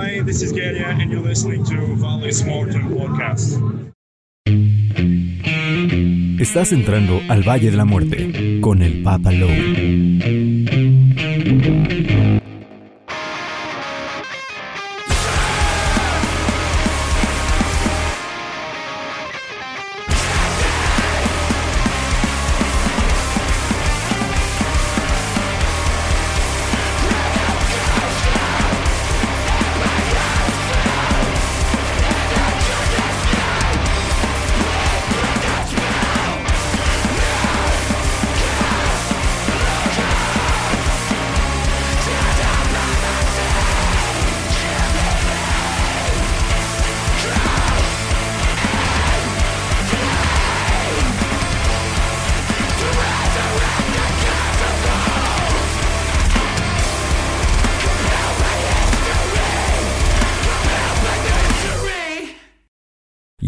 Hi, this is Galia, and you're listening to Valley's Morton Podcast. Estás entrando al Valle de la Muerte con el Papa Lowe.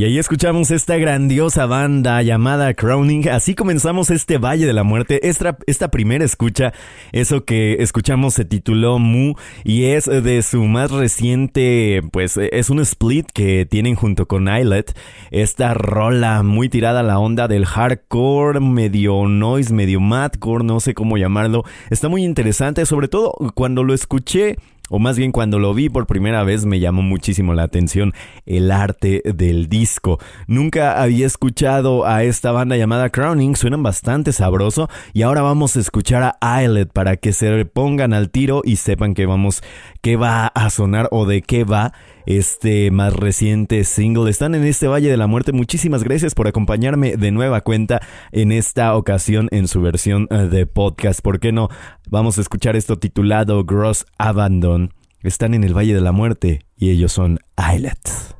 Y ahí escuchamos esta grandiosa banda llamada Crowning. Así comenzamos este Valle de la Muerte. Esta, esta primera escucha, eso que escuchamos se tituló Mu y es de su más reciente, pues es un split que tienen junto con Islet. Esta rola muy tirada a la onda del hardcore, medio noise, medio madcore, no sé cómo llamarlo. Está muy interesante, sobre todo cuando lo escuché o más bien cuando lo vi por primera vez me llamó muchísimo la atención el arte del disco. Nunca había escuchado a esta banda llamada Crowning, suenan bastante sabroso y ahora vamos a escuchar a Islet para que se pongan al tiro y sepan que vamos, qué va a sonar o de qué va este más reciente single. Están en este Valle de la Muerte. Muchísimas gracias por acompañarme de nueva cuenta en esta ocasión en su versión eh, de podcast. ¿Por qué no? Vamos a escuchar esto titulado Gross Abandon. Están en el Valle de la Muerte y ellos son Islet.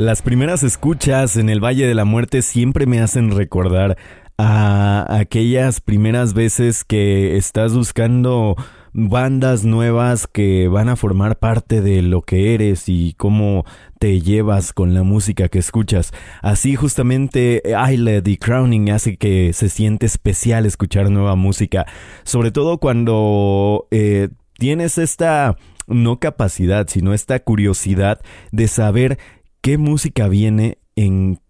Las primeras escuchas en el Valle de la Muerte siempre me hacen recordar a aquellas primeras veces que estás buscando bandas nuevas que van a formar parte de lo que eres y cómo te llevas con la música que escuchas. Así justamente Eyelid y Crowning hace que se siente especial escuchar nueva música, sobre todo cuando eh, tienes esta no capacidad, sino esta curiosidad de saber qué música viene en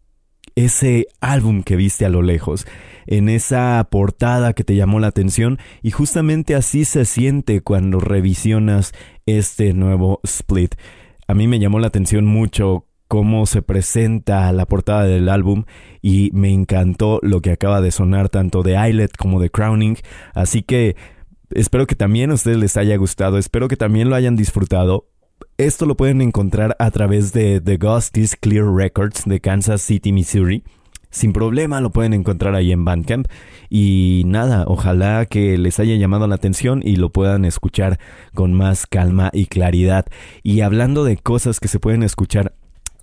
ese álbum que viste a lo lejos, en esa portada que te llamó la atención y justamente así se siente cuando revisionas este nuevo split. A mí me llamó la atención mucho cómo se presenta la portada del álbum y me encantó lo que acaba de sonar tanto de Eyelet como de Crowning, así que espero que también a ustedes les haya gustado, espero que también lo hayan disfrutado. Esto lo pueden encontrar a través de The Ghost is Clear Records de Kansas City, Missouri. Sin problema lo pueden encontrar ahí en Bandcamp. Y nada, ojalá que les haya llamado la atención y lo puedan escuchar con más calma y claridad. Y hablando de cosas que se pueden escuchar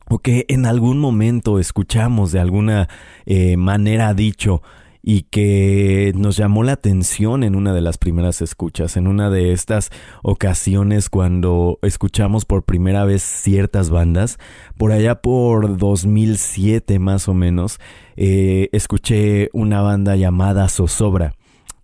o que en algún momento escuchamos de alguna eh, manera dicho, y que nos llamó la atención en una de las primeras escuchas, en una de estas ocasiones cuando escuchamos por primera vez ciertas bandas, por allá por 2007 más o menos, eh, escuché una banda llamada Zozobra.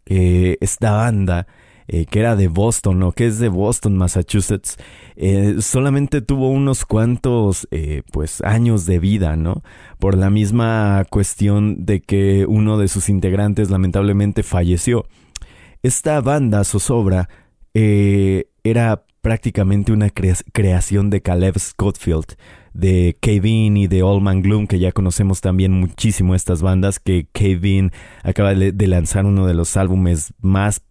Eh, esta banda eh, que era de Boston o que es de Boston, Massachusetts, eh, solamente tuvo unos cuantos eh, pues años de vida, ¿no? Por la misma cuestión de que uno de sus integrantes lamentablemente falleció. Esta banda Zozobra era prácticamente una creación de Caleb Scottfield, de Kevin y de Allman Gloom, que ya conocemos también muchísimo estas bandas, que Kevin acaba de lanzar uno de los álbumes más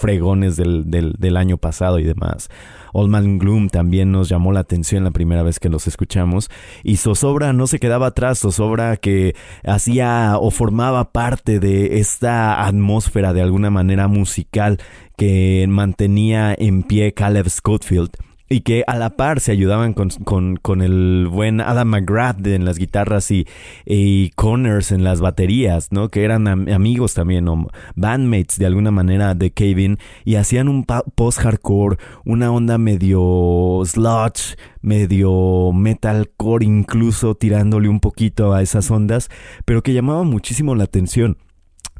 fregones del, del, año pasado y demás. Old Man Gloom también nos llamó la atención la primera vez que los escuchamos. Y Zozobra no se quedaba atrás, Zozobra que hacía o formaba parte de esta atmósfera de alguna manera musical que mantenía en pie Caleb Scottfield y que a la par se ayudaban con, con, con el buen Adam McGrath en las guitarras y, y, Connors en las baterías, ¿no? Que eran amigos también o bandmates de alguna manera de Kevin y hacían un post-hardcore, una onda medio sludge, medio metalcore incluso tirándole un poquito a esas ondas, pero que llamaba muchísimo la atención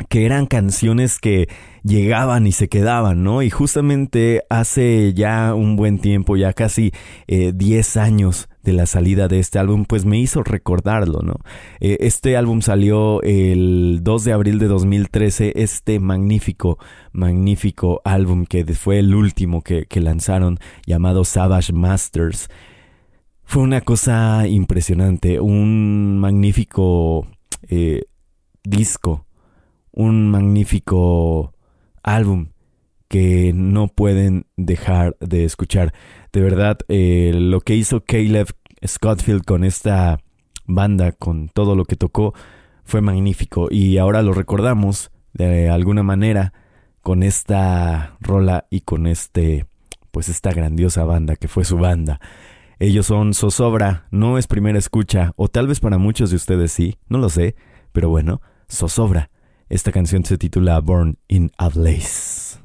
que eran canciones que llegaban y se quedaban, ¿no? Y justamente hace ya un buen tiempo, ya casi 10 eh, años de la salida de este álbum, pues me hizo recordarlo, ¿no? Eh, este álbum salió el 2 de abril de 2013, este magnífico, magnífico álbum que fue el último que, lanzaron, llamado Savage Masters. Fue una cosa impresionante, un magnífico eh, disco un magnífico álbum que no pueden dejar de escuchar. De verdad, eh, lo que hizo Caleb Scottfield con esta banda, con todo lo que tocó, fue magnífico. Y ahora lo recordamos de alguna manera con esta rola y con este, pues esta grandiosa banda que fue su banda. Ellos son Zozobra, no es primera escucha, o tal vez para muchos de ustedes sí, no lo sé, pero bueno, Zozobra esta canción se titula Born in a Blaze.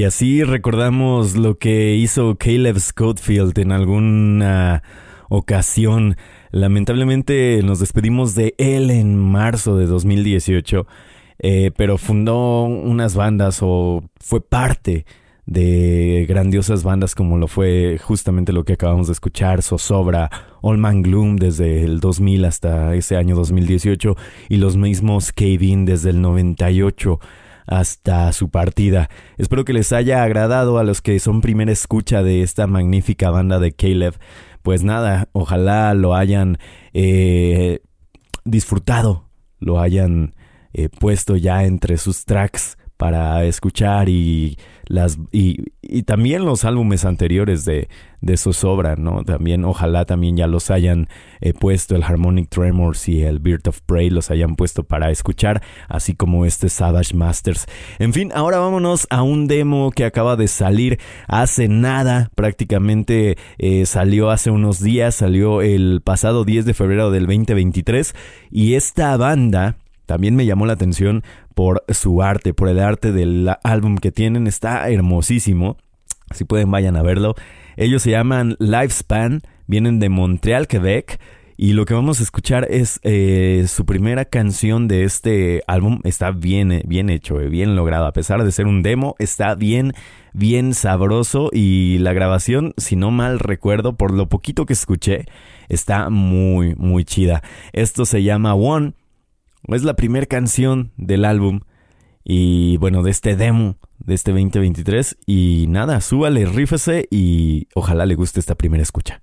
Y así recordamos lo que hizo Caleb Scottfield en alguna ocasión. Lamentablemente nos despedimos de él en marzo de 2018, eh, pero fundó unas bandas o fue parte de grandiosas bandas como lo fue justamente lo que acabamos de escuchar, Zozobra, All Man Gloom desde el 2000 hasta ese año 2018 y los mismos Cave desde el 98 hasta su partida. Espero que les haya agradado a los que son primera escucha de esta magnífica banda de Caleb. Pues nada, ojalá lo hayan eh, disfrutado, lo hayan eh, puesto ya entre sus tracks para escuchar y las y, y también los álbumes anteriores de, de Zozobra, ¿no? También ojalá también ya los hayan eh, puesto el Harmonic Tremors y el Bird of Prey los hayan puesto para escuchar, así como este Savage Masters. En fin, ahora vámonos a un demo que acaba de salir hace nada, prácticamente eh, salió hace unos días, salió el pasado 10 de febrero del 2023 y esta banda también me llamó la atención por su arte, por el arte del álbum que tienen. Está hermosísimo. Si pueden, vayan a verlo. Ellos se llaman Lifespan, vienen de Montreal, Quebec. Y lo que vamos a escuchar es eh, su primera canción de este álbum. Está bien, eh, bien hecho, eh, bien logrado. A pesar de ser un demo, está bien, bien sabroso. Y la grabación, si no mal recuerdo, por lo poquito que escuché, está muy, muy chida. Esto se llama One. Es la primera canción del álbum y bueno, de este demo de este 2023 y nada, súbale, rífese y ojalá le guste esta primera escucha.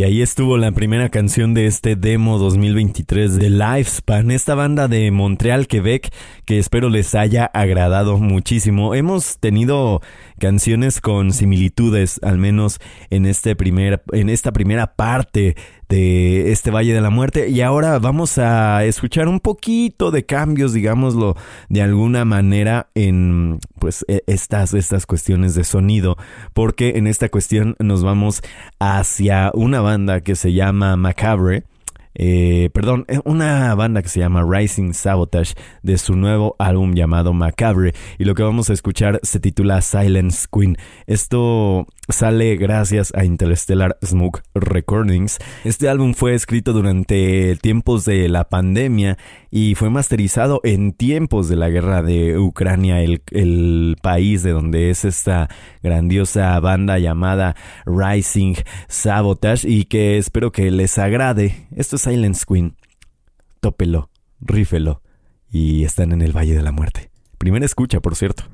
Y ahí estuvo la primera canción de este demo 2023 de Lifespan, esta banda de Montreal, Quebec, que espero les haya agradado muchísimo. Hemos tenido canciones con similitudes, al menos en, este primer, en esta primera parte de este Valle de la Muerte. Y ahora vamos a escuchar un poquito de cambios, digámoslo, de alguna manera en pues e, estas, estas cuestiones de sonido. Porque en esta cuestión nos vamos hacia una banda que se llama Macabre. Eh, perdón, eh, una banda que se llama Rising Sabotage de su nuevo álbum llamado Macabre y lo que vamos a escuchar se titula Silence Queen. Esto sale gracias a Interstellar Smoke Recordings. Este álbum fue escrito durante tiempos de la pandemia y fue masterizado en tiempos de la guerra de Ucrania, el, país de donde es esta grandiosa banda llamada Rising Sabotage y que espero que les agrade. Esto es Silence Queen. Tópelo, rífelo y están en el Valle de la Muerte. Primera escucha, por cierto.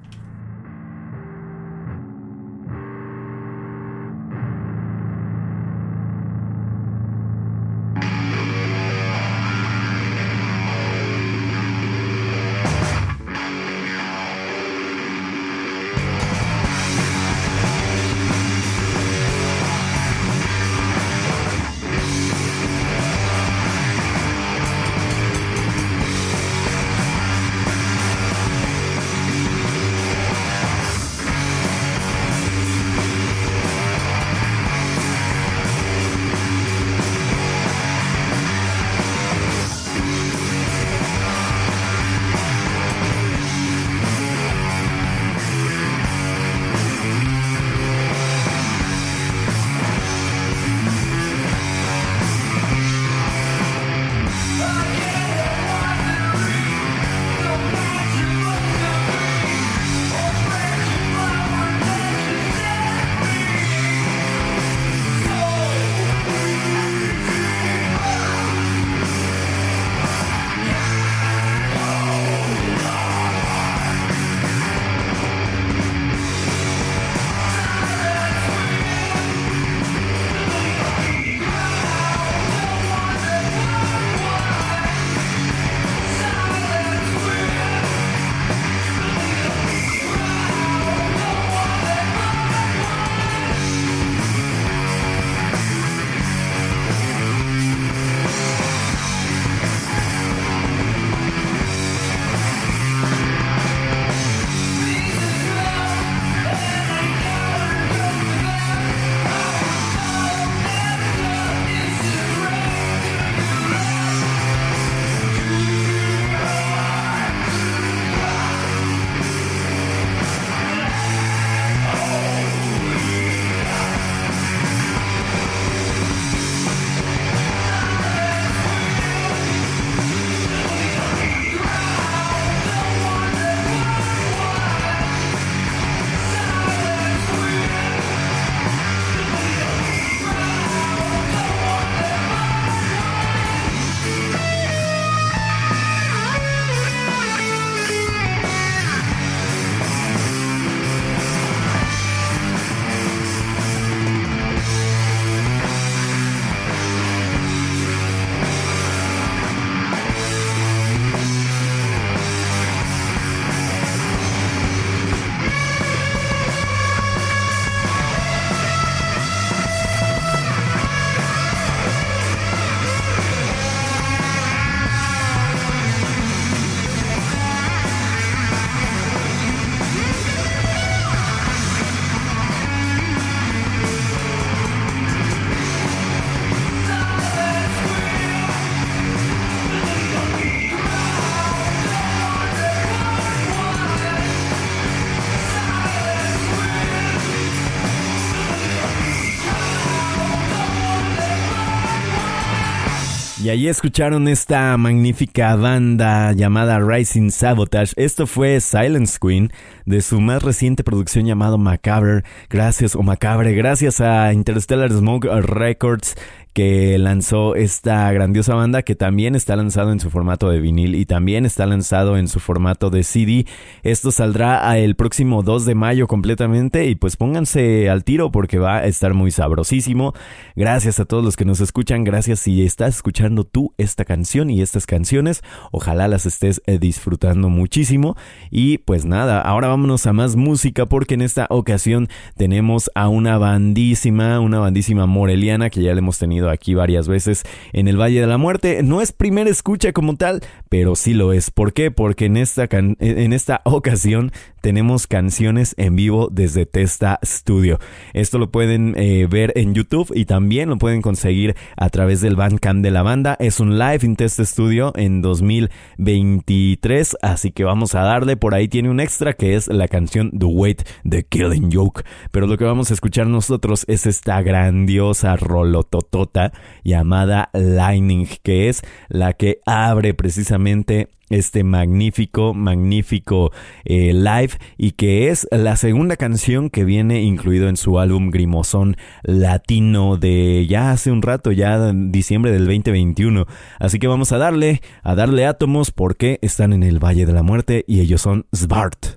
Y ahí escucharon esta magnífica banda llamada Rising Sabotage. Esto fue Silence Queen de su más reciente producción llamado Macabre. Gracias o Macabre, gracias a Interstellar Smoke Records que lanzó esta grandiosa banda que también está lanzado en su formato de vinil y también está lanzado en su formato de CD. Esto saldrá el próximo 2 de mayo completamente y pues pónganse al tiro porque va a estar muy sabrosísimo. Gracias a todos los que nos escuchan, gracias si estás escuchando tú esta canción y estas canciones, ojalá las estés eh, disfrutando muchísimo y pues nada, ahora vámonos a más música porque en esta ocasión tenemos a una bandísima, una bandísima moreliana que ya le hemos tenido aquí varias veces en el Valle de la Muerte. No es primera escucha como tal, pero sí lo es. ¿Por qué? Porque en esta, en esta ocasión tenemos canciones en vivo desde Testa Studio. Esto lo pueden eh, ver en YouTube y también lo pueden conseguir a través del Bandcamp de la banda. Es un live en Testa Studio en 2023, así que vamos a darle. Por ahí tiene un extra que es la canción The Wait de Killing Joke. Pero lo que vamos a escuchar nosotros es esta grandiosa rolototota llamada Lightning, que es la que abre precisamente este magnífico, magnífico eh, live y que es la segunda canción que viene incluido en su álbum Grimosón Latino de ya hace un rato, ya en diciembre del 2021. Así que vamos a darle, a darle átomos porque están en el Valle de la Muerte y ellos son Svart.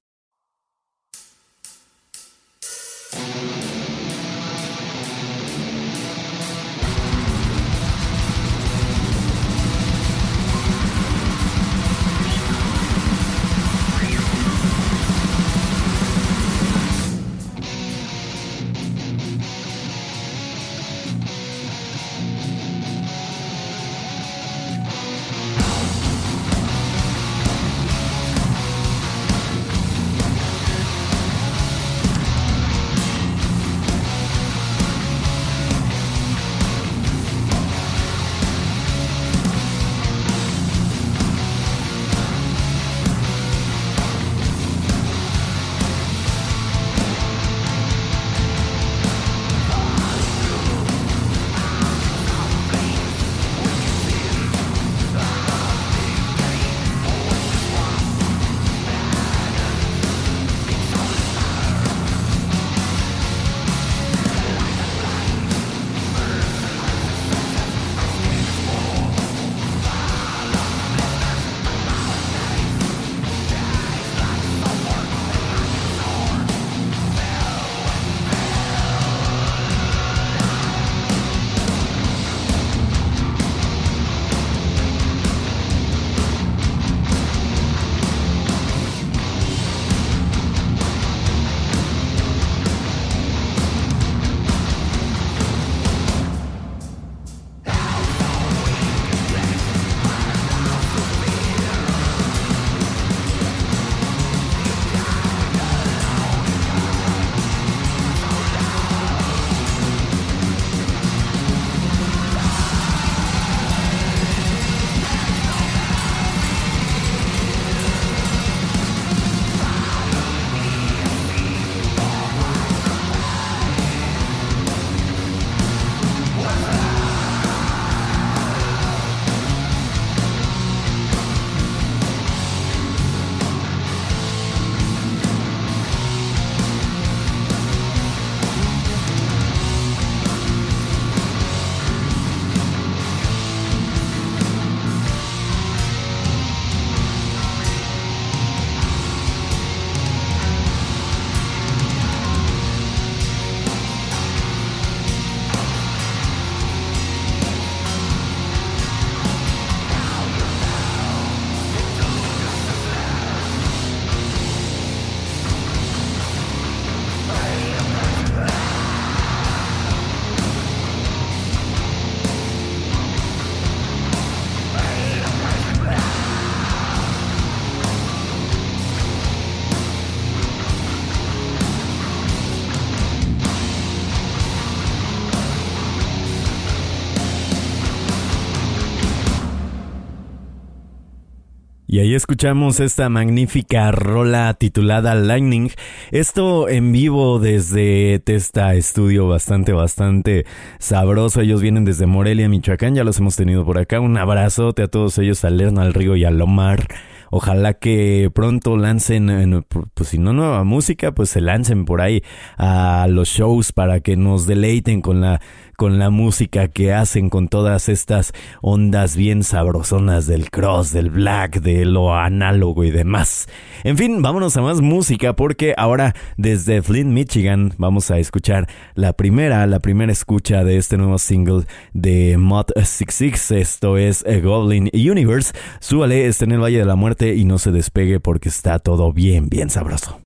Y ahí escuchamos esta magnífica rola titulada Lightning. Esto en vivo desde Testa Estudio, bastante, bastante sabroso. Ellos vienen desde Morelia, Michoacán, ya los hemos tenido por acá. Un abrazote a todos ellos, a Lerno, al Río y a Lomar. Ojalá que pronto lancen, pues si no nueva música, pues se lancen por ahí a los shows para que nos deleiten con la con la música que hacen con todas estas ondas bien sabrosonas del cross, del black, de lo análogo y demás. En fin, vámonos a más música porque ahora desde Flint, Michigan, vamos a escuchar la primera, la primera escucha de este nuevo single de Mod 66. Esto es A Goblin Universe. Súbale, está en el Valle de la Muerte y no se despegue porque está todo bien, bien sabroso.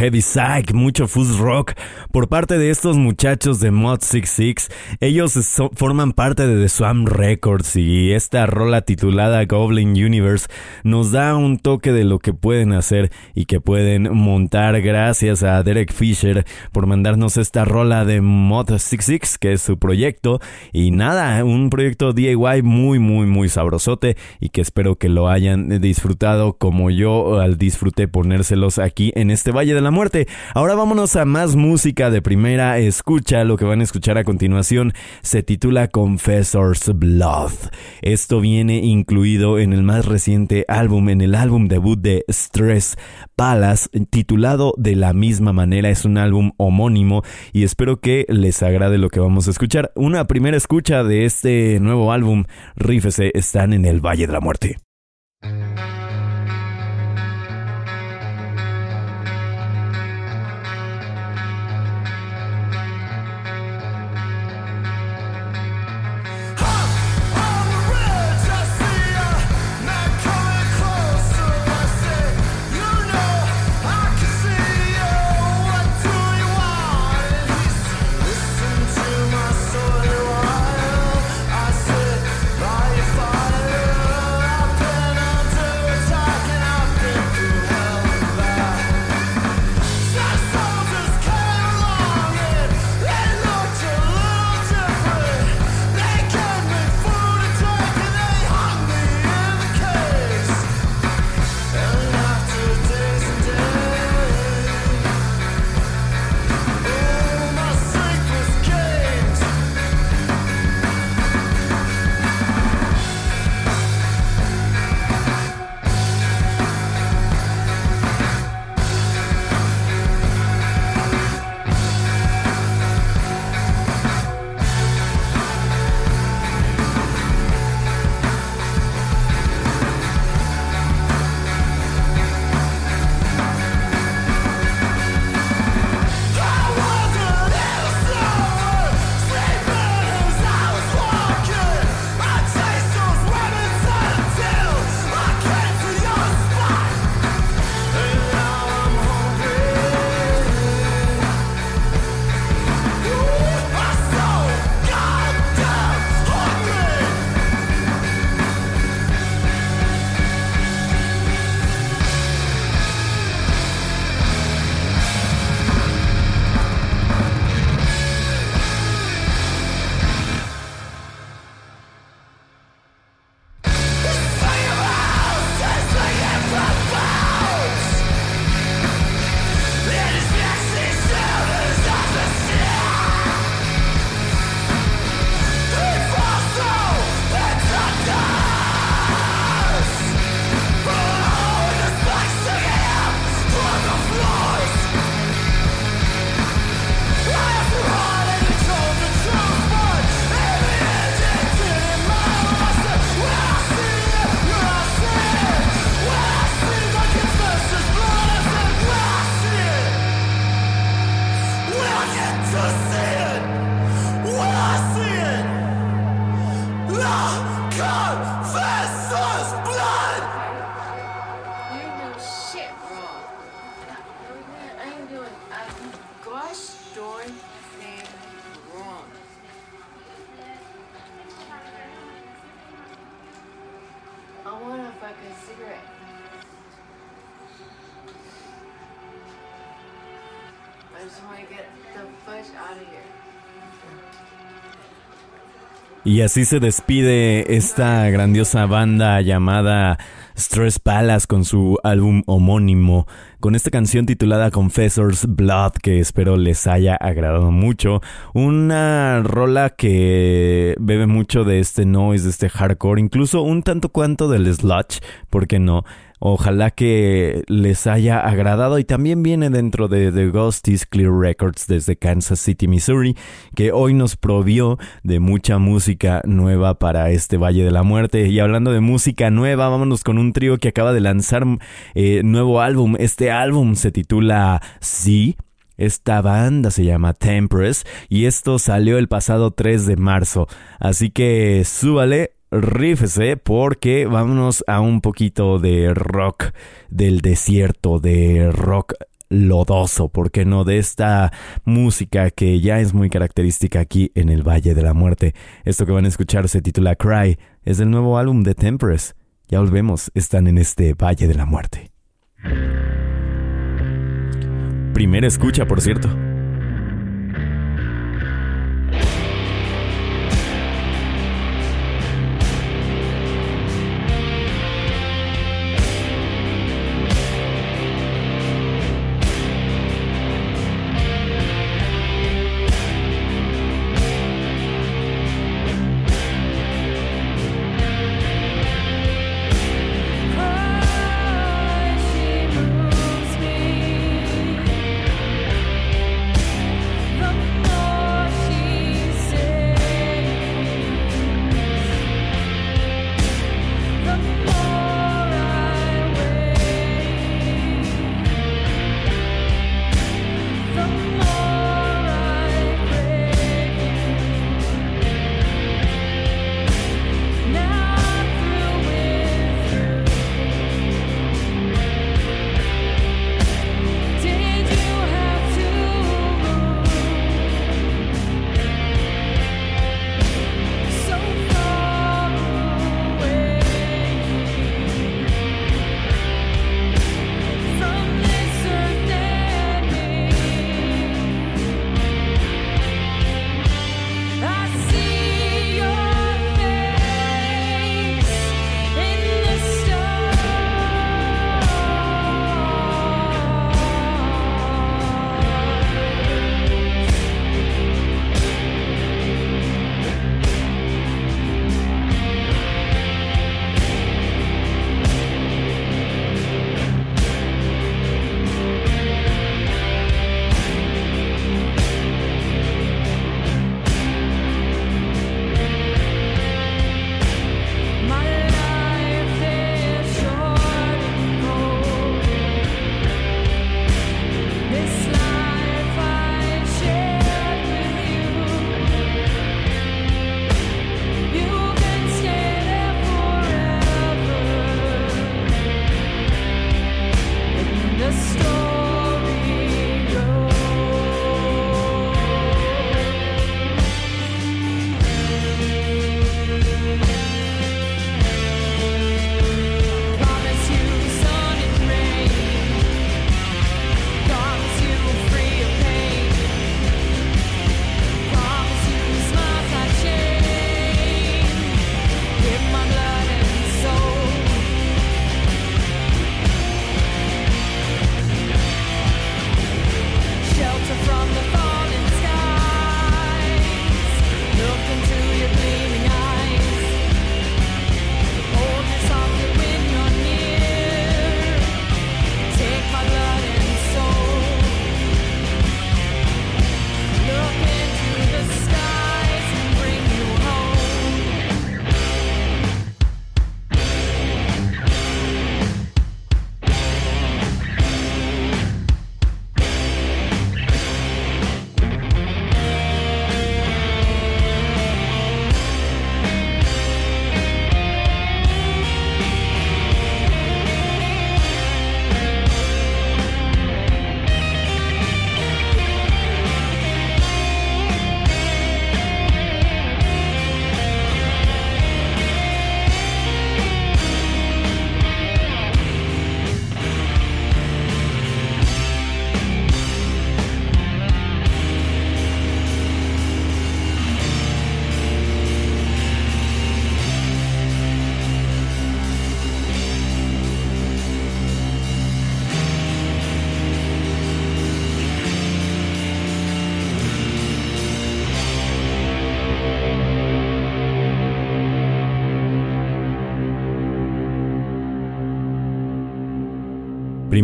Heavy psych, mucho fuzz rock por parte de estos muchachos de Mod 66. Ellos forman parte de The Swamp Records y esta rola titulada Goblin Universe nos da un toque de lo que pueden hacer y que pueden montar gracias a Derek Fisher por mandarnos esta rola de Mod 66 que es su proyecto y nada, un proyecto DIY muy muy muy sabrosote y que espero que lo hayan disfrutado como yo al disfruté ponérselos aquí en este Valle de la Muerte. Ahora vámonos a más música de primera escucha. Lo que van a escuchar a continuación se titula Confessor's Blood. Esto viene incluido en el más reciente álbum, en el álbum debut de Stress Palace, titulado de la misma manera. Es un álbum homónimo y espero que les agrade lo que vamos a escuchar. Una primera escucha de este nuevo álbum, Rífese, están en el Valle de la Muerte. Jesus. Y así se despide esta grandiosa banda llamada Stress Palace con su álbum homónimo, con esta canción titulada Confessor's Blood, que espero les haya agradado mucho. Una rola que bebe mucho de este noise, de este hardcore, incluso un tanto cuanto del sludge, ¿por qué no? Ojalá que les haya agradado y también viene dentro de The Ghosties Clear Records desde Kansas City, Missouri, que hoy nos provió de mucha música nueva para este Valle de la Muerte. Y hablando de música nueva, vámonos con un trío que acaba de lanzar eh, nuevo álbum. Este álbum se titula Sí. Esta banda se llama Tempress y esto salió el pasado 3 de marzo. Así que súbale rífese porque vámonos a un poquito de rock del desierto, de rock lodoso, ¿por qué no? De esta música que ya es muy característica aquí en el Valle de la Muerte. Esto que van a escuchar se titula Cry, es del nuevo álbum de Temperance. Ya volvemos, están en este Valle de la Muerte. Primera escucha, por cierto.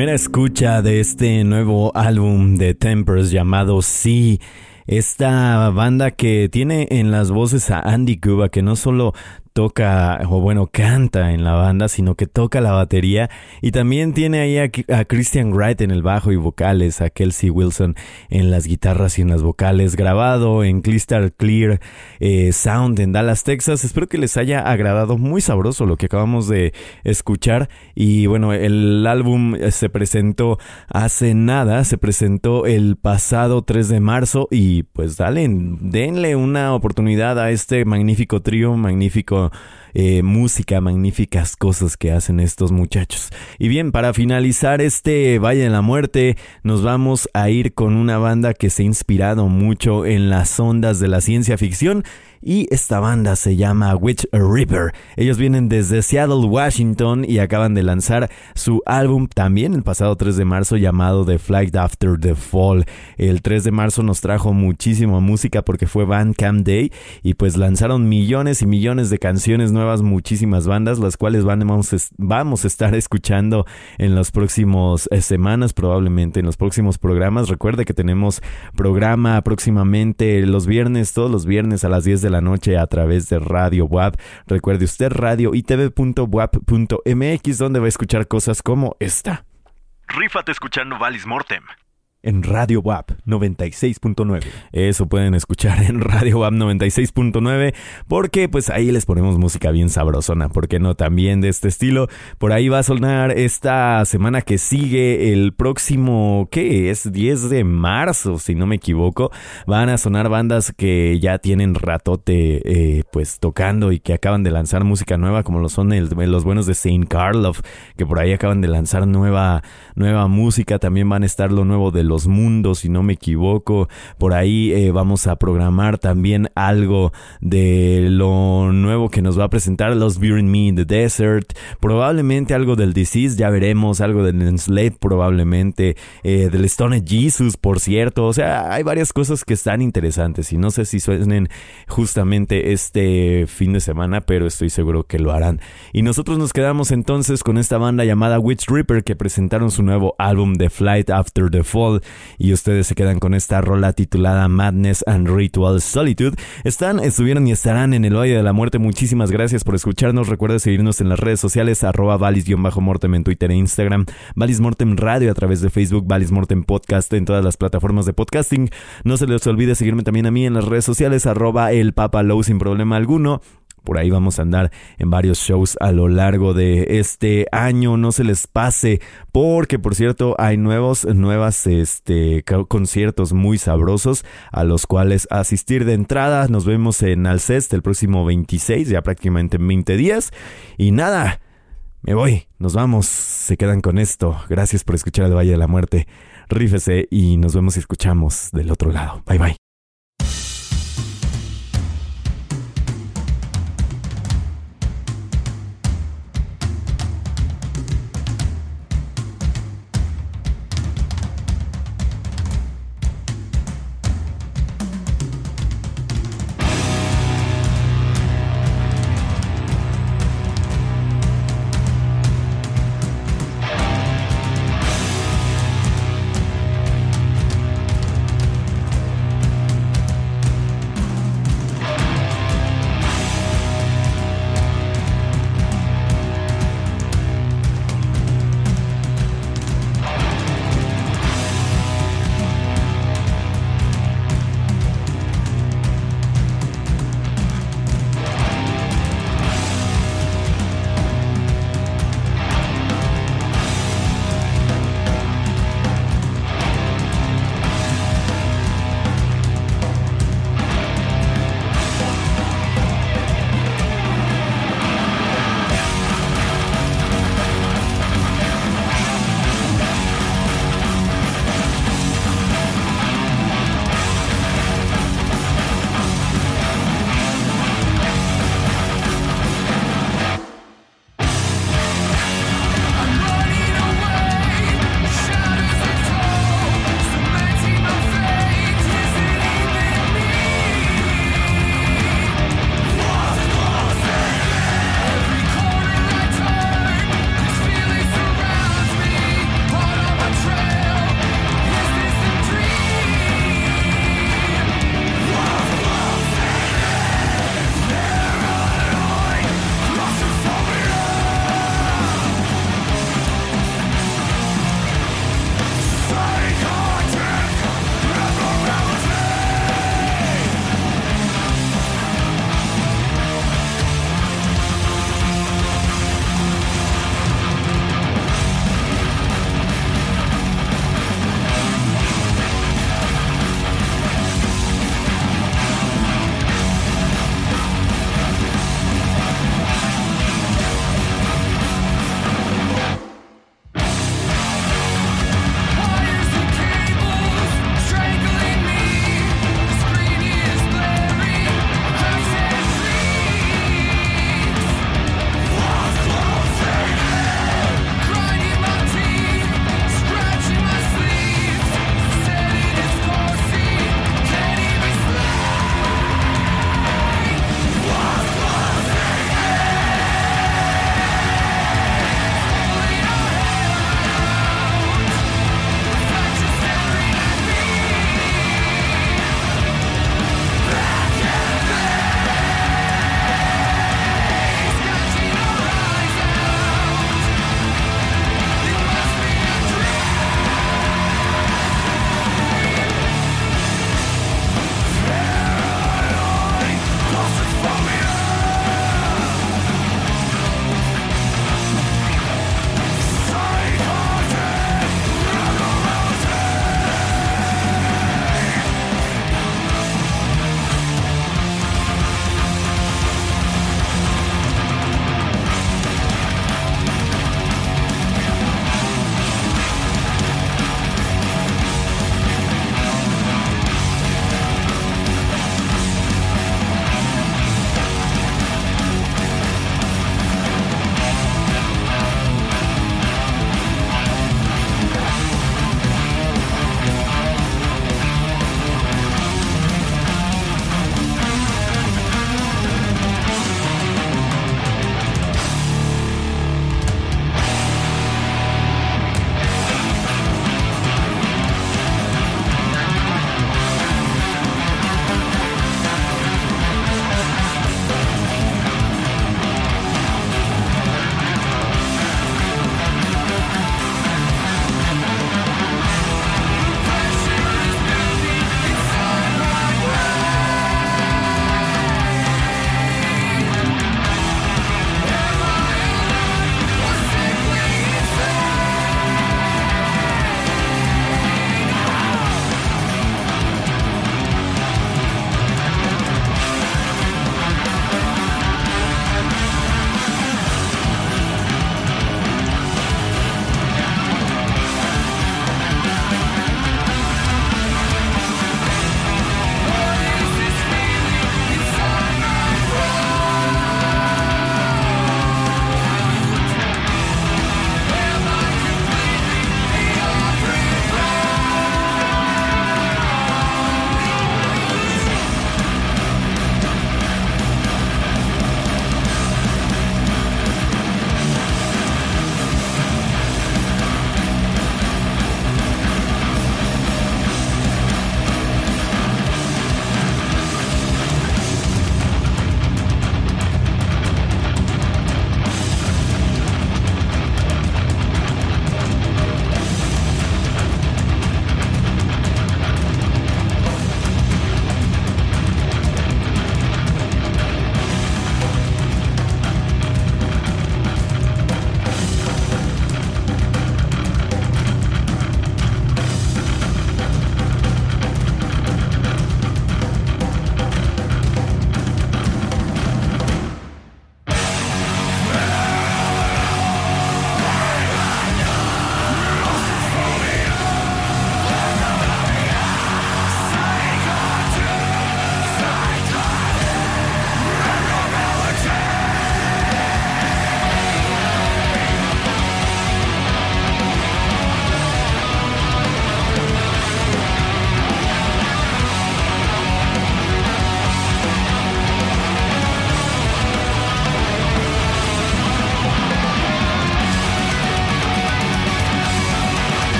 Primera escucha de este nuevo álbum de Tempers llamado Sí. Esta banda que tiene en las voces a Andy Cuba, que no solo toca, o bueno, canta en la banda, sino que toca la batería. Y también tiene ahí a, Christian Wright en el bajo y vocales, a Kelsey Wilson en las guitarras y en las vocales, grabado en Crystal Clear eh, Sound en Dallas, Texas. Espero que les haya agradado muy sabroso lo que acabamos de escuchar. Y bueno, el álbum eh, se presentó hace nada, se presentó el pasado 3 de marzo y pues dale, denle una oportunidad a este magnífico trío, magnífico euh, eh, música, magníficas cosas que hacen estos muchachos. Y bien, para finalizar este Valle de la Muerte, nos vamos a ir con una banda que se ha inspirado mucho en las ondas de la ciencia ficción y esta banda se llama Witch River. Ellos vienen desde Seattle, Washington y acaban de lanzar su álbum también el pasado 3 de marzo llamado The Flight After the Fall. El 3 de marzo nos trajo muchísima música porque fue Bandcamp Day y pues lanzaron millones y millones de canciones nuevas, muchísimas bandas, las cuales vamos, vamos a estar escuchando en las próximas eh, semanas, probablemente en los próximos programas. Recuerde que tenemos programa próximamente los viernes, todos los viernes a las 10 de la noche a través de Radio WAP. Recuerde usted radio itv.wap.mx donde va a escuchar cosas como esta. Rífate escuchando Valis Mortem en Radio WAP 96.9. Eso pueden escuchar en Radio WAP 96.9 porque pues ahí les ponemos música bien sabrosona, porque no también de este estilo. Por ahí va a sonar esta semana que sigue el próximo, ¿qué es? 10 de marzo, si no me equivoco. Van a sonar bandas que ya tienen ratote eh, pues tocando y que acaban de lanzar música nueva, como lo son los buenos de Saint Karloff, que por ahí acaban de lanzar nueva, nueva música. También van a estar lo nuevo de los mundos, si no me equivoco. Por ahí eh, vamos a programar también algo de lo nuevo que nos va a presentar los Burying Me in the Desert. Probablemente algo del Disease, ya veremos. Algo del Enslaved, probablemente. Eh, del Stone Jesus, por cierto. O sea, hay varias cosas que están interesantes y no sé si suenen justamente este fin de semana, pero estoy seguro que lo harán. Y nosotros nos quedamos entonces con esta banda llamada Witch Reaper que presentaron su nuevo álbum The Flight After the Fall y ustedes se quedan con esta rola titulada Madness and Ritual Solitude. Están, estuvieron y estarán en el Valle de la Muerte. Muchísimas gracias por escucharnos. Recuerda seguirnos en las redes sociales arroba valis-mortem en Twitter e Instagram, Valis Mortem Radio a través de Facebook, Valis Mortem Podcast en todas las plataformas de podcasting. No se les olvide seguirme también a mí en las redes sociales arroba el Papa Low sin problema alguno. Por ahí vamos a andar en varios shows a lo largo de este año. No se les pase, porque por cierto hay nuevos, nuevas este, conciertos muy sabrosos a los cuales asistir de entrada. Nos vemos en Alcest el próximo 26, ya prácticamente en 20 días. Y nada, me voy, nos vamos, se quedan con esto. Gracias por escuchar el Valle de la Muerte. Rífese y nos vemos y escuchamos del otro lado. Bye bye.